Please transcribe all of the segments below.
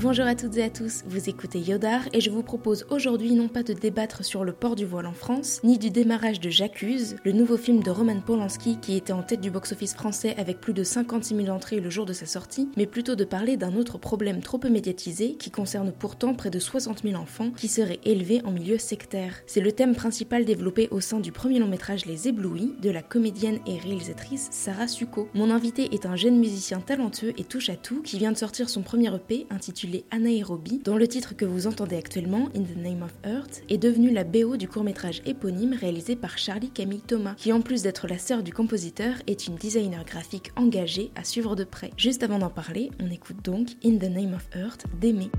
Bonjour à toutes et à tous, vous écoutez Yodar et je vous propose aujourd'hui non pas de débattre sur le port du voile en France, ni du démarrage de J'accuse, le nouveau film de Roman Polanski qui était en tête du box-office français avec plus de 56 000 entrées le jour de sa sortie, mais plutôt de parler d'un autre problème trop peu médiatisé qui concerne pourtant près de 60 000 enfants qui seraient élevés en milieu sectaire. C'est le thème principal développé au sein du premier long métrage Les Éblouis de la comédienne et réalisatrice Sarah Succo. Mon invité est un jeune musicien talentueux et touche à tout qui vient de sortir son premier EP intitulé Anaérobie, dont le titre que vous entendez actuellement, In the Name of Earth, est devenu la BO du court-métrage éponyme réalisé par Charlie Camille Thomas, qui en plus d'être la sœur du compositeur, est une designer graphique engagée à suivre de près. Juste avant d'en parler, on écoute donc In the Name of Earth d'Aimé.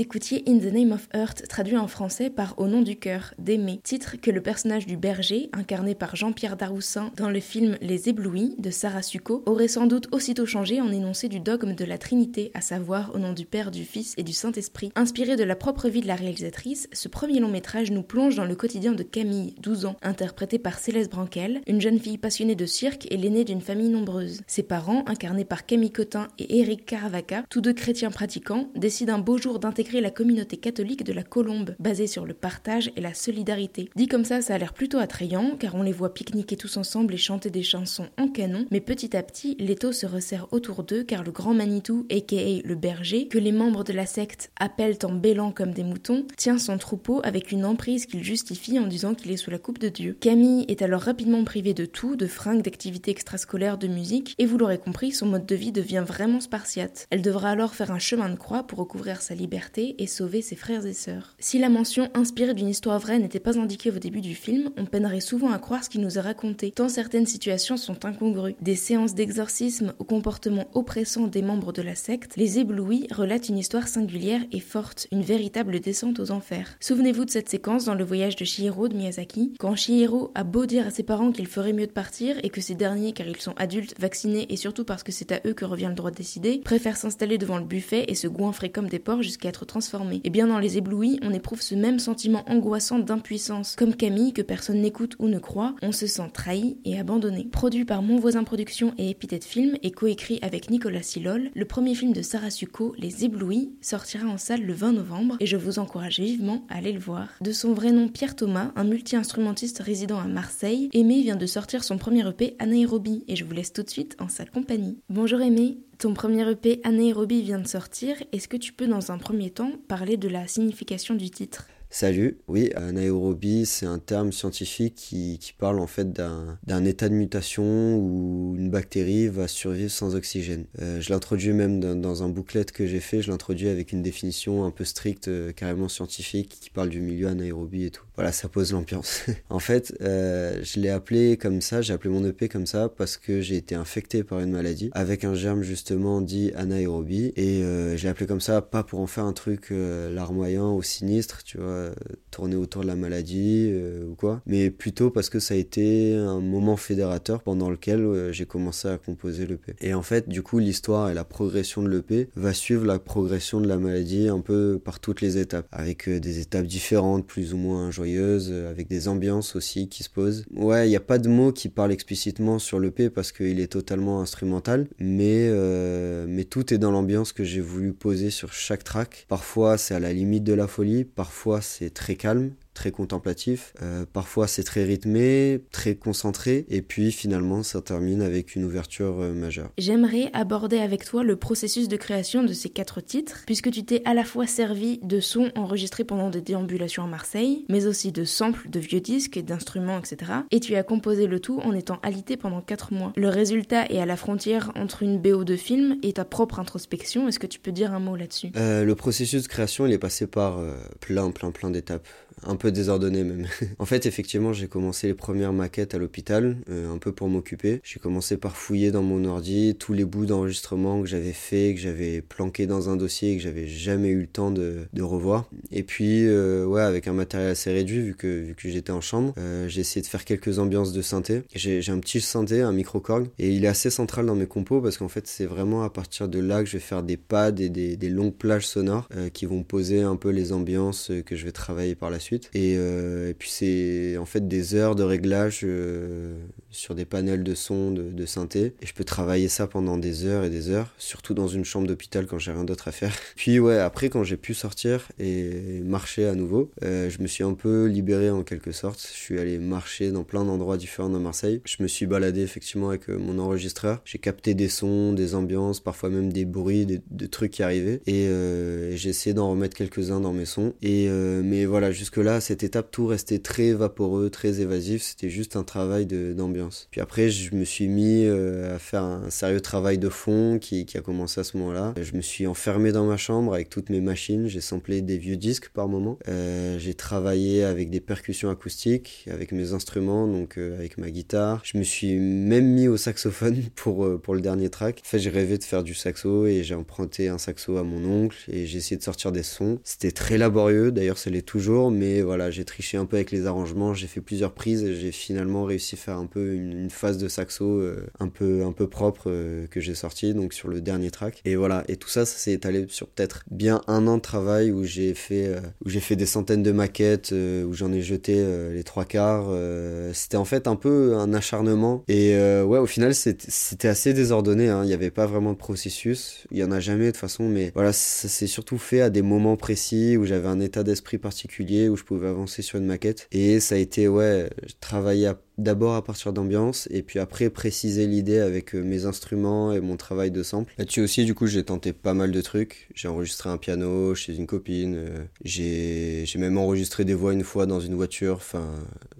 Écoutiez In the Name of Earth, traduit en français par Au nom du cœur, d'Aimé, titre que le personnage du berger, incarné par Jean-Pierre Daroussin dans le film Les Éblouis de Sarah Succo, aurait sans doute aussitôt changé en énoncé du dogme de la Trinité, à savoir au nom du Père, du Fils et du Saint-Esprit. Inspiré de la propre vie de la réalisatrice, ce premier long métrage nous plonge dans le quotidien de Camille, 12 ans, interprétée par Céleste Branquel, une jeune fille passionnée de cirque et l'aînée d'une famille nombreuse. Ses parents, incarnés par Camille Cotin et Éric Caravaca, tous deux chrétiens pratiquants, décident un beau jour d'intégrer la communauté catholique de la Colombe, basée sur le partage et la solidarité. Dit comme ça, ça a l'air plutôt attrayant, car on les voit pique-niquer tous ensemble et chanter des chansons en canon, mais petit à petit, l'étau se resserre autour d'eux, car le grand Manitou, aka le berger, que les membres de la secte appellent en bêlant comme des moutons, tient son troupeau avec une emprise qu'il justifie en disant qu'il est sous la coupe de Dieu. Camille est alors rapidement privée de tout, de fringues, d'activités extrascolaires, de musique, et vous l'aurez compris, son mode de vie devient vraiment spartiate. Elle devra alors faire un chemin de croix pour recouvrir sa liberté et sauver ses frères et sœurs. Si la mention inspirée d'une histoire vraie n'était pas indiquée au début du film, on peinerait souvent à croire ce qui nous est raconté, tant certaines situations sont incongrues. Des séances d'exorcisme au comportement oppressant des membres de la secte, les éblouis relatent une histoire singulière et forte, une véritable descente aux enfers. Souvenez-vous de cette séquence dans le voyage de Shihiro de Miyazaki, quand Shihiro a beau dire à ses parents qu'il ferait mieux de partir et que ces derniers, car ils sont adultes, vaccinés et surtout parce que c'est à eux que revient le droit de décider, préfèrent s'installer devant le buffet et se goinfrer comme des porcs jusqu'à être transformés. Et eh bien dans les éblouis, on éprouve ce même sentiment angoissant d'impuissance. Comme Camille, que personne n'écoute ou ne croit, on se sent trahi et abandonné. Produit par Mon Voisin Production et Epithet Film et coécrit avec Nicolas Silol, le premier film de Sarah Succo, Les Éblouis, sortira en salle le 20 novembre et je vous encourage vivement à aller le voir. De son vrai nom Pierre Thomas, un multi-instrumentiste résident à Marseille, Aimé vient de sortir son premier EP Anaérobie et je vous laisse tout de suite en sa compagnie. Bonjour Aimé, ton premier EP Anaérobie vient de sortir, est-ce que tu peux dans un premier temps parler de la signification du titre? Salut, oui, anaérobie, c'est un terme scientifique qui, qui parle en fait d'un état de mutation où une bactérie va survivre sans oxygène. Euh, je l'introduis même dans, un booklet que j'ai fait, je l'introduis avec une définition un peu stricte, euh, carrément scientifique, qui parle du milieu anaérobie et tout. Voilà, ça pose l'ambiance. en fait, euh, je l'ai appelé comme ça, j'ai appelé mon EP comme ça parce que j'ai été infecté par une maladie avec un germe justement dit anaérobie et euh, j'ai appelé comme ça pas pour en faire un truc larmoyant ou sinistre, tu vois euh, tourner autour de la maladie euh, ou quoi, mais plutôt parce que ça a été un moment fédérateur pendant lequel euh, j'ai commencé à composer l'EP. Et en fait, du coup, l'histoire et la progression de l'EP va suivre la progression de la maladie un peu par toutes les étapes, avec des étapes différentes, plus ou moins joyeuses, avec des ambiances aussi qui se posent. Ouais, il n'y a pas de mots qui parlent explicitement sur l'EP parce qu'il est totalement instrumental, mais, mais tout est dans l'ambiance que j'ai voulu poser sur chaque track. Parfois, c'est à la limite de la folie, parfois, c'est très calme très contemplatif. Euh, parfois c'est très rythmé, très concentré, et puis finalement ça termine avec une ouverture euh, majeure. J'aimerais aborder avec toi le processus de création de ces quatre titres, puisque tu t'es à la fois servi de sons enregistrés pendant des déambulations à Marseille, mais aussi de samples de vieux disques et d'instruments, etc. Et tu as composé le tout en étant alité pendant quatre mois. Le résultat est à la frontière entre une BO de film et ta propre introspection. Est-ce que tu peux dire un mot là-dessus? Euh, Le processus de création, il est passé par plein, plein, plein d'étapes un peu désordonné même. en fait, effectivement, j'ai commencé les premières maquettes à l'hôpital, euh, un peu pour m'occuper. J'ai commencé par fouiller dans mon ordi tous les bouts d'enregistrement que j'avais fait, que j'avais planqué dans un dossier et que j'avais jamais eu le temps de, revoir. Et puis, euh, ouais, avec un matériel assez réduit, vu que, vu que j'étais en chambre, euh, j'ai essayé de faire quelques ambiances de synthé. J'ai un petit synthé, un micro-corg, et il est assez central dans mes compos parce qu'en fait, c'est vraiment à partir de là que je vais faire des pads et des longues plages sonores qui vont poser un peu les ambiances que je vais travailler par la suite. Euh, et, puis c'est en fait des heures de réglage euh, sur des panels de son, de, synthé. Et je peux travailler ça pendant des heures et des heures, surtout dans une chambre d'hôpital quand j'ai rien d'autre à faire. Puis ouais, après quand j'ai pu sortir et marcher à nouveau, euh, je me suis un peu libéré en quelque sorte. Je suis allé marcher dans plein d'endroits différents dans Marseille. Je me suis baladé effectivement avec mon enregistreur. J'ai capté des sons, des ambiances, parfois même des bruits, des, trucs qui arrivaient. Et, j'ai essayé d'en remettre quelques-uns dans mes sons. Et mais voilà, jusque que là, à cette étape, tout restait très vaporeux, très évasif. C'était juste un travail d'ambiance. Puis après, je me suis mis euh, à faire un sérieux travail de fond qui, a commencé à ce moment-là. Je me suis enfermé dans ma chambre avec toutes mes machines. J'ai samplé des vieux disques par moment. Euh, j'ai travaillé avec des percussions acoustiques, avec mes instruments, donc euh, avec ma guitare. Je me suis même mis au saxophone pour, pour le dernier track. En fait, j'ai rêvé de faire du saxo et j'ai emprunté un saxo à mon oncle et j'ai essayé de sortir des sons. C'était très laborieux, d'ailleurs, ça l'est toujours, mais voilà, j'ai triché un peu avec les arrangements. J'ai fait plusieurs prises et j'ai finalement réussi à faire un peu une, phase de saxo un peu un peu propre que j'ai sorti donc sur le dernier track. Et voilà, et tout ça, ça s'est étalé sur peut-être bien un an de travail où j'ai fait, euh, fait des centaines de maquettes, euh, où j'en ai jeté euh, les trois quarts. c'était en fait un peu un acharnement. Et ouais, au final, c'était assez désordonné. Hein. Il n'y avait pas vraiment de processus. Il y en a jamais de toute façon, mais voilà, ça s'est surtout fait à des moments précis où j'avais un état d'esprit particulier, je pouvais avancer sur une maquette. Et ça a été, ouais, travailler à d'abord à partir d'ambiance et puis après préciser l'idée avec euh, mes instruments et mon travail de sample. Là-dessus aussi, du coup, j'ai tenté pas mal de trucs. J'ai enregistré un piano chez une copine. Euh, j'ai même enregistré des voix une fois dans une voiture. Enfin,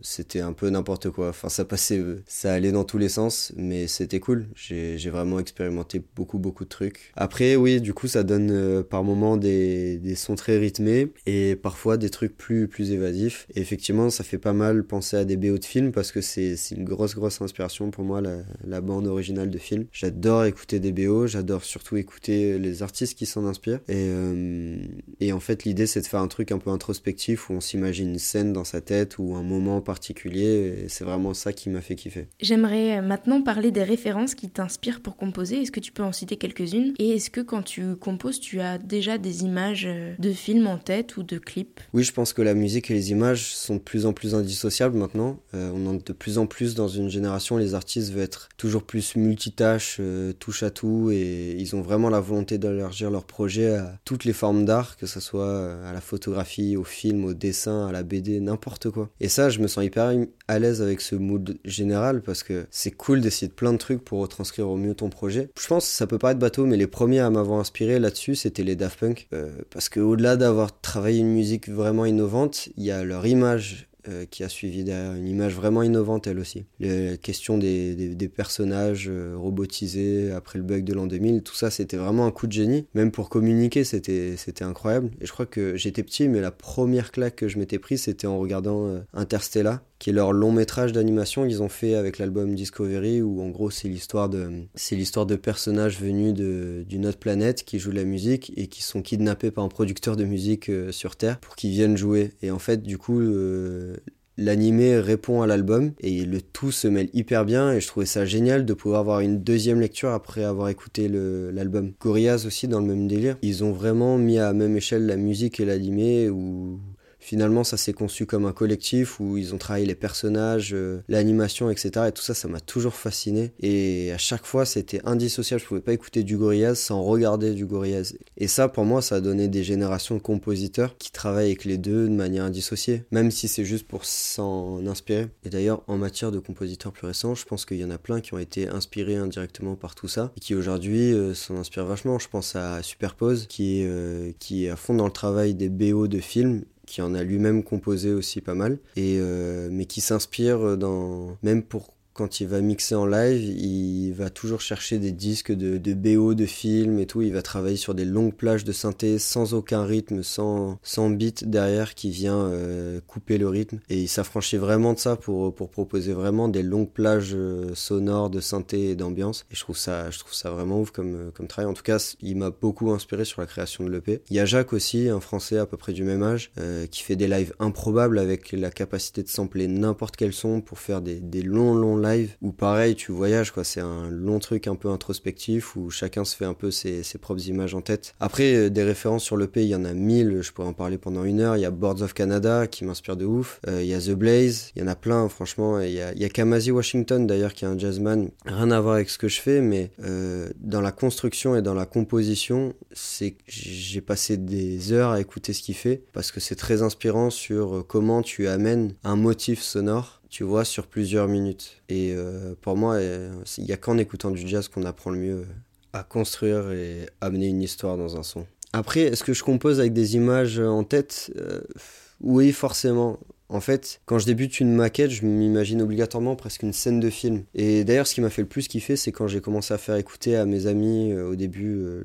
c'était un peu n'importe quoi. Enfin, ça passait, euh, ça allait dans tous les sens, mais c'était cool. J'ai vraiment expérimenté beaucoup, beaucoup de trucs. Après, oui, du coup, ça donne par moments des, des sons très rythmés et parfois des trucs plus, plus évasifs. Et effectivement, ça fait pas mal penser à des BO de films parce que c'est une grosse, grosse inspiration pour moi, la, bande originale de film. J'adore écouter des BO, j'adore surtout écouter les artistes qui s'en inspirent. Et, euh, et en fait, l'idée, c'est de faire un truc un peu introspectif où on s'imagine une scène dans sa tête ou un moment particulier. Et c'est vraiment ça qui m'a fait kiffer. J'aimerais maintenant parler des références qui t'inspirent pour composer. Est-ce que tu peux en citer quelques-unes? Et est-ce que quand tu composes, tu as déjà des images euh, de films en tête ou de clips? Oui, je pense que la musique et les images sont de plus en plus indissociables maintenant. Euh, on en de plus en plus dans une génération, les artistes veulent être toujours plus multitâches, euh, touche à tout, et ils ont vraiment la volonté d'élargir leur projet à toutes les formes d'art, que ce soit euh, à la photographie, au film, au dessin, à la BD, n'importe quoi. Et ça, je me sens hyper à l'aise avec ce mood général parce que c'est cool d'essayer de plein de trucs pour retranscrire au mieux ton projet. Je pense que ça peut paraître bateau, mais les premiers à m'avoir inspiré là-dessus, c'était les Daft Punk. Euh, parce que au-delà d'avoir travaillé une musique vraiment innovante, il y a leur image euh, qui a suivi une image vraiment innovante elle aussi. La question des, personnages euh, robotisés après le bug de l'an 2000, tout ça c'était vraiment un coup de génie. Même pour communiquer c'était, c'était incroyable. Et je crois que j'étais petit mais la première claque que je m'étais prise c'était en regardant euh, Interstellar qui est leur long métrage d'animation qu'ils ont fait avec l'album Discovery où en gros c'est l'histoire de c'est l'histoire de personnages venus d'une autre planète qui jouent de la musique et qui sont kidnappés par un producteur de musique euh, sur Terre pour qu'ils viennent jouer et en fait du coup euh, l'animé répond à l'album et le tout se mêle hyper bien et je trouvais ça génial de pouvoir avoir une deuxième lecture après avoir écouté l'album. Gorillaz aussi dans le même délire. Ils ont vraiment mis à même échelle la musique et l'animé où finalement ça s'est conçu comme un collectif où ils ont travaillé les personnages, euh, l'animation, etc. Et tout ça, ça m'a toujours fasciné. Et à chaque fois, c'était indissociable. Je pouvais pas écouter du Gorillaz sans regarder du Gorillaz. Et ça, pour moi, ça a donné des générations de compositeurs qui travaillent avec les deux de manière indissociée, même si c'est juste pour s'en inspirer. Et d'ailleurs, en matière de compositeurs plus récents, je pense qu'il y en a plein qui ont été inspirés indirectement par tout ça et qui aujourd'hui euh, s'en inspirent vachement. Je pense à Superpose qui est, euh, qui est à fond dans le travail des BO de films qui en a lui-même composé aussi pas mal, et, euh, mais qui s'inspire dans, même pour quand il va mixer en live, il va toujours chercher des disques de, BO de films et tout. Il va travailler sur des longues plages de synthé sans aucun rythme, sans, sans beat derrière qui vient euh, couper le rythme. Et il s'affranchit vraiment de ça pour, pour proposer vraiment des longues plages euh, sonores de synthé et d'ambiance. Et je trouve ça, je trouve ça vraiment ouf comme, euh, comme travail. En tout cas, il m'a beaucoup inspiré sur la création de l'EP. Il y a Jacques aussi, un Français à peu près du même âge, qui fait des lives improbables avec la capacité de sampler n'importe quel son pour faire des, des longs, longs lives live où pareil tu voyages quoi. C'est un long truc un peu introspectif où chacun se fait un peu ses, propres images en tête. Après euh, des références sur le l'EP il y en a mille. Je pourrais en parler pendant une heure. Il y a Boards of Canada qui m'inspire de ouf. Euh, il y a The Blaze. Il y en a plein franchement. Il y a, il y a Kamasi Washington d'ailleurs qui est un jazzman. Rien à voir avec ce que je fais mais euh, dans la construction et dans la composition c'est j'ai passé des heures à écouter ce qu'il fait parce que c'est très inspirant sur comment tu amènes un motif sonore tu vois, sur plusieurs minutes. Et euh, pour moi, euh, il n'y a qu'en écoutant du jazz qu'on apprend le mieux à construire et amener une histoire dans un son. Après, est-ce que je compose avec des images en tête? Euh, Oui, forcément. En fait, quand je débute une maquette, je m'imagine obligatoirement presque une scène de film. Et d'ailleurs, ce qui m'a fait le plus kiffer, c'est quand j'ai commencé à faire écouter à mes amis euh, au début euh,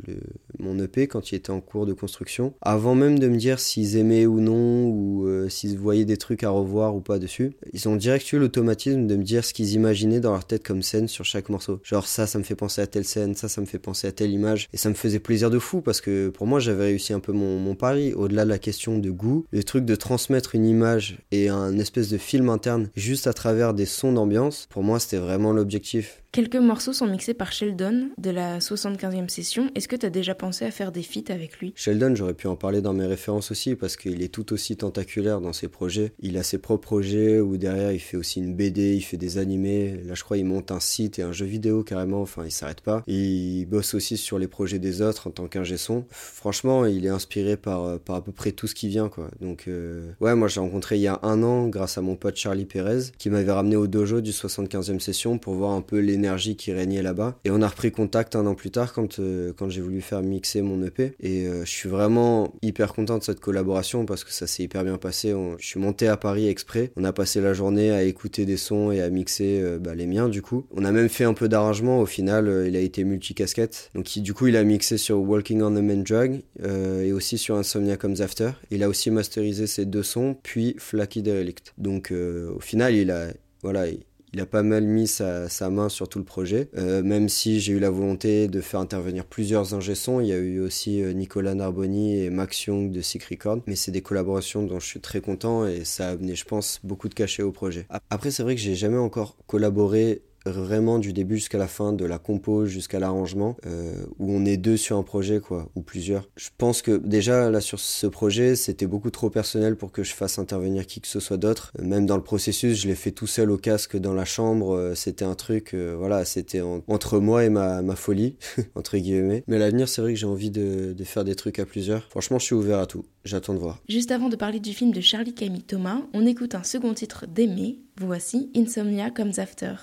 mon EP quand il était en cours de construction, avant même de me dire s'ils aimaient ou non, ou euh, s'ils voyaient des trucs à revoir ou pas dessus. Ils ont direct eu l'automatisme de me dire ce qu'ils imaginaient dans leur tête comme scène sur chaque morceau. Genre ça, ça me fait penser à telle scène, ça, ça me fait penser à telle image. Et ça me faisait plaisir de fou parce que pour moi, j'avais réussi un peu mon, mon pari. Au-delà de la question de goût, le truc de transmettre une image et un espèce de film interne juste à travers des sons d'ambiance, pour moi c'était vraiment l'objectif. Quelques morceaux sont mixés par Sheldon de la 75e session. Est-ce que tu as déjà pensé à faire des feats avec lui? Sheldon, j'aurais pu en parler dans mes références aussi parce qu'il est tout aussi tentaculaire dans ses projets. Il a ses propres projets où derrière il fait aussi une BD, il fait des animés. Là, je crois, il monte un site et un jeu vidéo carrément. Enfin, il s'arrête pas. Il bosse aussi sur les projets des autres en tant qu'ingé son. Franchement, il est inspiré par, par à peu près tout ce qui vient. Donc, euh... ouais, moi j'ai rencontré il y a un an grâce à mon pote Charlie Perez qui m'avait ramené au dojo du 75e session pour voir un peu les qui régnait là-bas. Et on a repris contact un an plus tard quand, euh, quand j'ai voulu faire mixer mon EP. Et euh, je suis vraiment hyper content de cette collaboration parce que ça s'est hyper bien passé. je suis monté à Paris exprès. On a passé la journée à écouter des sons et à mixer euh, bah, les miens du coup. On a même fait un peu d'arrangement. Au final, il a été multicasquette. Donc du coup, il a mixé sur Walking on the Main Drug et aussi sur Insomnia Comes After. Il a aussi masterisé ces deux sons, puis Flaky Derelict. Donc au final, il a voilà, il a pas mal mis sa, main sur tout le projet. Euh, même si j'ai eu la volonté de faire intervenir plusieurs ingé il y a eu aussi euh, Nicolas Narboni et Max Young de Sick Record. Mais c'est des collaborations dont je suis très content et ça a amené, je pense, beaucoup de cachets au projet. Après, c'est vrai que j'ai jamais encore collaboré vraiment du début jusqu'à la fin, de la compo jusqu'à l'arrangement, euh, où on est deux sur un projet, quoi, ou plusieurs. Je pense que déjà, là, sur ce projet, c'était beaucoup trop personnel pour que je fasse intervenir qui que ce soit d'autre. Même dans le processus, je l'ai fait tout seul au casque dans la chambre. Euh, c'était un truc, euh, voilà, c'était entre moi et ma, ma folie, entre guillemets. Mais à l'avenir, c'est vrai que j'ai envie de, de faire des trucs à plusieurs. Franchement, je suis ouvert à tout. J'attends de voir. Juste avant de parler du film de Charlie Camille Thomas, on écoute un second titre d'Aimé. Voici Insomnia Comes After.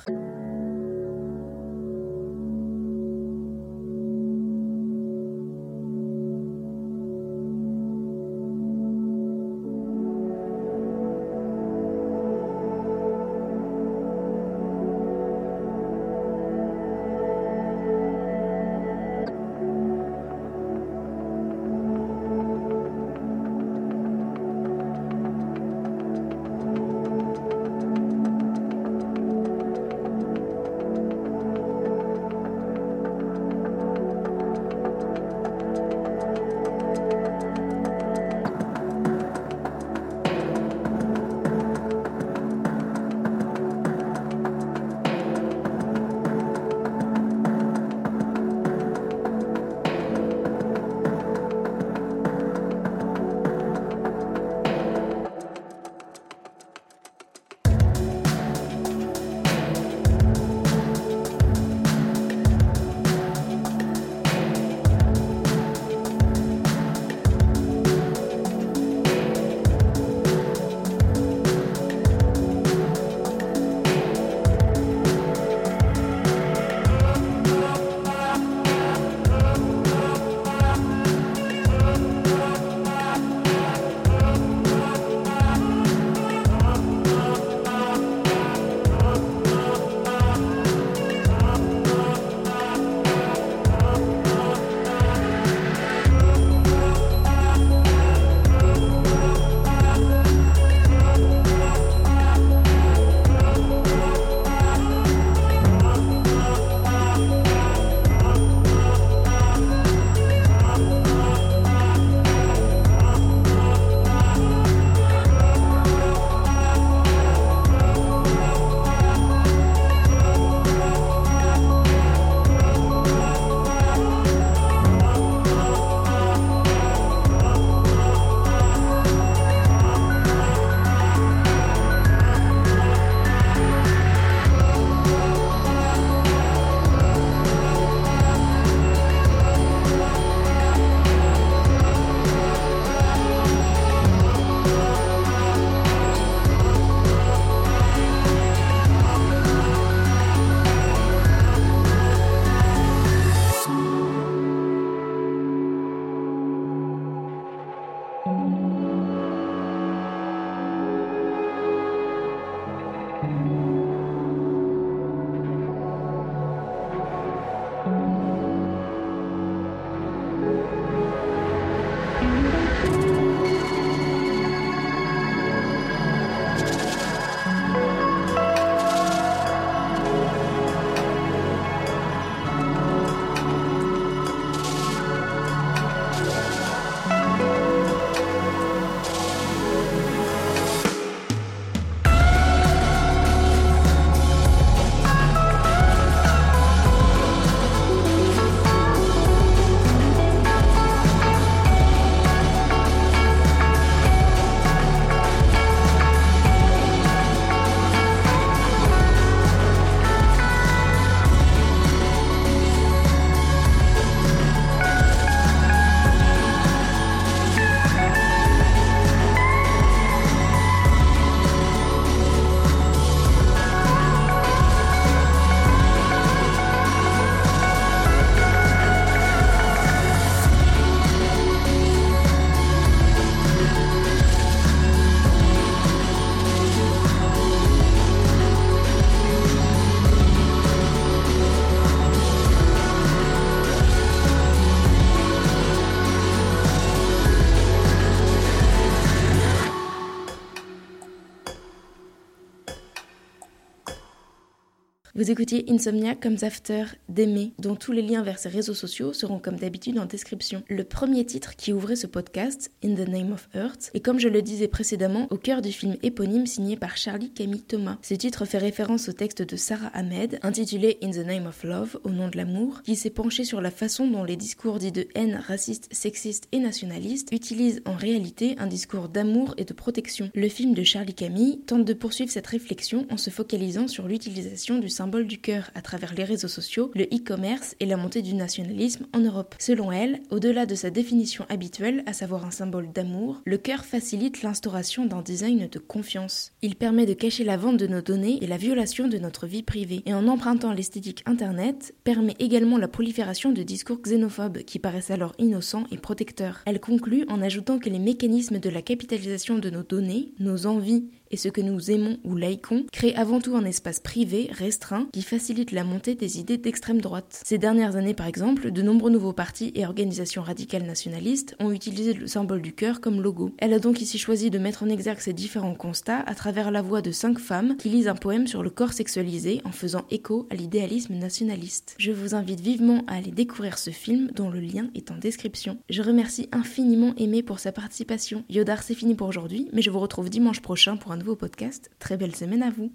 Vous écoutiez Insomnia Comes After d'Aimer, dont tous les liens vers ses réseaux sociaux seront comme d'habitude en description. Le premier titre qui ouvrait ce podcast, In the Name of Earth, est comme je le disais précédemment au cœur du film éponyme signé par Charlie Camille Thomas. Ce titre fait référence au texte de Sarah Ahmed, intitulé In the Name of Love, au nom de l'amour, qui s'est penché sur la façon dont les discours dits de haine raciste, sexiste et nationaliste utilisent en réalité un discours d'amour et de protection. Le film de Charlie Camille tente de poursuivre cette réflexion en se focalisant sur l'utilisation du symbole du cœur à travers les réseaux sociaux, le e-commerce et la montée du nationalisme en Europe. Selon elle, au-delà de sa définition habituelle, à savoir un symbole d'amour, le cœur facilite l'instauration d'un design de confiance. Il permet de cacher la vente de nos données et la violation de notre vie privée, et en empruntant l'esthétique Internet, permet également la prolifération de discours xénophobes qui paraissent alors innocents et protecteurs. Elle conclut en ajoutant que les mécanismes de la capitalisation de nos données, nos envies et ce que nous aimons ou laïcons crée avant tout un espace privé, restreint, qui facilite la montée des idées d'extrême droite. Ces dernières années, par exemple, de nombreux nouveaux partis et organisations radicales nationalistes ont utilisé le symbole du cœur comme logo. Elle a donc ici choisi de mettre en exergue ces différents constats à travers la voix de cinq femmes qui lisent un poème sur le corps sexualisé en faisant écho à l'idéalisme nationaliste. Je vous invite vivement à aller découvrir ce film dont le lien est en description. Je remercie infiniment Aimé pour sa participation. Yodar, c'est fini pour aujourd'hui, mais je vous retrouve dimanche prochain pour un nouveau podcast. Très belle semaine à vous.